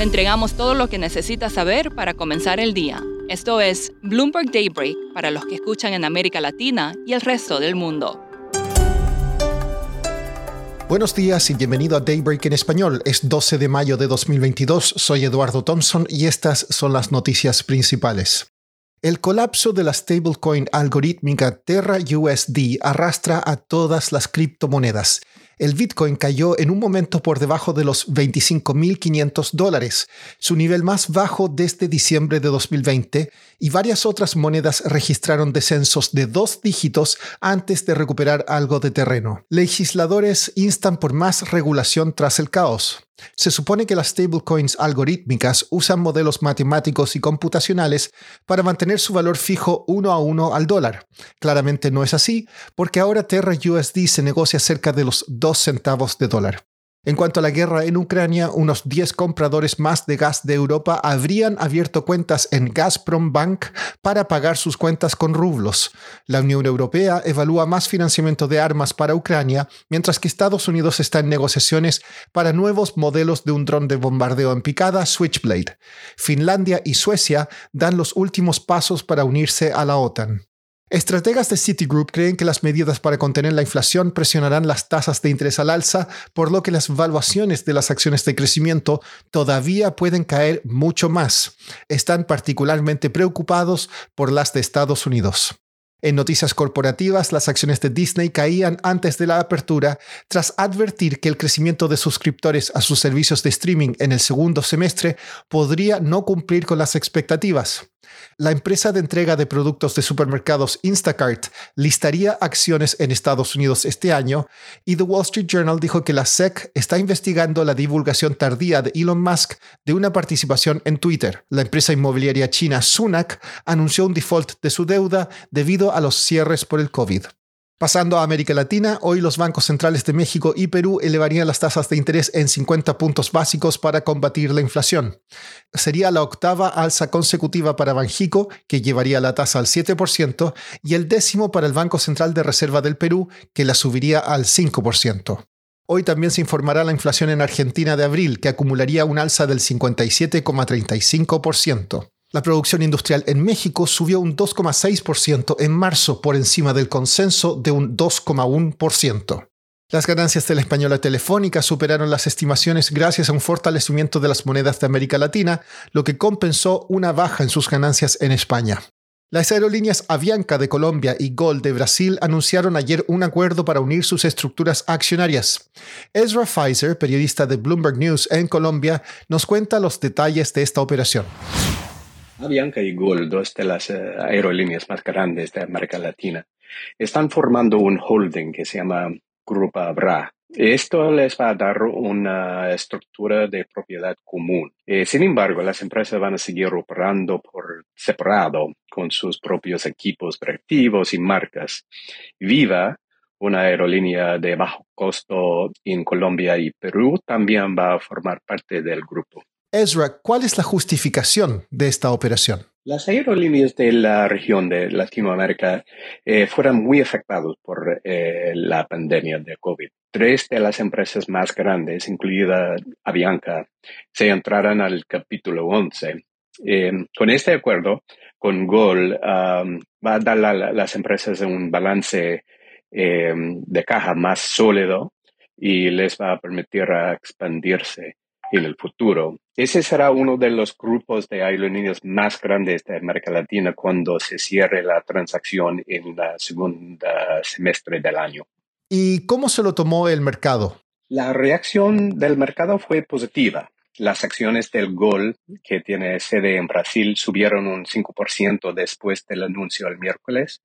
Le entregamos todo lo que necesita saber para comenzar el día. Esto es Bloomberg Daybreak para los que escuchan en América Latina y el resto del mundo. Buenos días y bienvenido a Daybreak en español. Es 12 de mayo de 2022. Soy Eduardo Thompson y estas son las noticias principales. El colapso de la stablecoin algorítmica Terra USD arrastra a todas las criptomonedas el Bitcoin cayó en un momento por debajo de los 25.500 dólares, su nivel más bajo desde diciembre de 2020, y varias otras monedas registraron descensos de dos dígitos antes de recuperar algo de terreno. Legisladores instan por más regulación tras el caos. Se supone que las stablecoins algorítmicas usan modelos matemáticos y computacionales para mantener su valor fijo uno a uno al dólar. Claramente no es así, porque ahora Terra USD se negocia cerca de los 2 centavos de dólar. En cuanto a la guerra en Ucrania, unos 10 compradores más de gas de Europa habrían abierto cuentas en Gazprom Bank para pagar sus cuentas con rublos. La Unión Europea evalúa más financiamiento de armas para Ucrania, mientras que Estados Unidos está en negociaciones para nuevos modelos de un dron de bombardeo en picada Switchblade. Finlandia y Suecia dan los últimos pasos para unirse a la OTAN. Estrategas de Citigroup creen que las medidas para contener la inflación presionarán las tasas de interés al alza, por lo que las valuaciones de las acciones de crecimiento todavía pueden caer mucho más. Están particularmente preocupados por las de Estados Unidos. En noticias corporativas, las acciones de Disney caían antes de la apertura tras advertir que el crecimiento de suscriptores a sus servicios de streaming en el segundo semestre podría no cumplir con las expectativas la empresa de entrega de productos de supermercados Instacart listaría acciones en Estados Unidos este año y The Wall Street Journal dijo que la SEC está investigando la divulgación tardía de Elon Musk de una participación en Twitter. La empresa inmobiliaria china Sunac anunció un default de su deuda debido a los cierres por el COVID. Pasando a América Latina, hoy los bancos centrales de México y Perú elevarían las tasas de interés en 50 puntos básicos para combatir la inflación. Sería la octava alza consecutiva para Banjico, que llevaría la tasa al 7%, y el décimo para el Banco Central de Reserva del Perú, que la subiría al 5%. Hoy también se informará la inflación en Argentina de abril, que acumularía un alza del 57,35%. La producción industrial en México subió un 2,6% en marzo por encima del consenso de un 2,1%. Las ganancias de la española telefónica superaron las estimaciones gracias a un fortalecimiento de las monedas de América Latina, lo que compensó una baja en sus ganancias en España. Las aerolíneas Avianca de Colombia y Gol de Brasil anunciaron ayer un acuerdo para unir sus estructuras accionarias. Ezra Pfizer, periodista de Bloomberg News en Colombia, nos cuenta los detalles de esta operación. Avianca y Gol, dos de las eh, aerolíneas más grandes de América Latina, están formando un holding que se llama Grupo Abra. Esto les va a dar una estructura de propiedad común. Eh, sin embargo, las empresas van a seguir operando por separado con sus propios equipos directivos y marcas. Viva, una aerolínea de bajo costo en Colombia y Perú, también va a formar parte del grupo. Ezra, ¿cuál es la justificación de esta operación? Las aerolíneas de la región de Latinoamérica eh, fueron muy afectadas por eh, la pandemia de COVID. Tres de las empresas más grandes, incluida Avianca, se entraron al capítulo 11. Em, con este acuerdo, con GOL, va a dar a las empresas un balance de caja más sólido y les va a permitir expandirse en el futuro. Ese será uno de los grupos de aerolíneas más grandes de América Latina cuando se cierre la transacción en la segunda semestre del año. ¿Y cómo se lo tomó el mercado? La reacción del mercado fue positiva. Las acciones del GOL, que tiene sede en Brasil, subieron un 5% después del anuncio el miércoles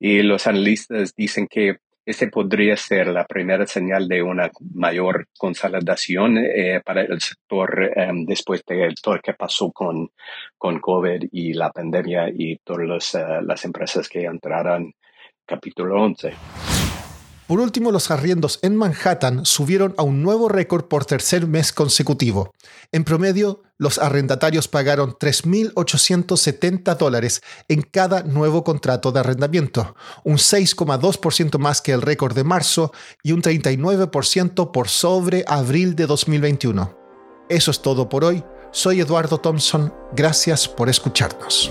y los analistas dicen que este podría ser la primera señal de una mayor consolidación eh, para el sector em, después de todo lo que pasó con, con COVID y la pandemia y todas eh, las empresas que entraron capítulo 11. Por último, los arriendos en Manhattan subieron a un nuevo récord por tercer mes consecutivo. En promedio, los arrendatarios pagaron 3.870 dólares en cada nuevo contrato de arrendamiento, un 6,2% más que el récord de marzo y un 39% por sobre abril de 2021. Eso es todo por hoy. Soy Eduardo Thompson, gracias por escucharnos.